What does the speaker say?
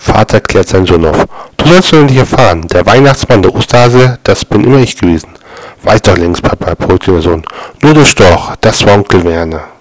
Vater klärt seinen Sohn auf. Du sollst nur nicht erfahren. Der Weihnachtsmann, der Osterhase, das bin immer ich gewesen. Weiß doch längst, Papa, brüllte der Sohn. Nur der Storch, das war Onkel Werner.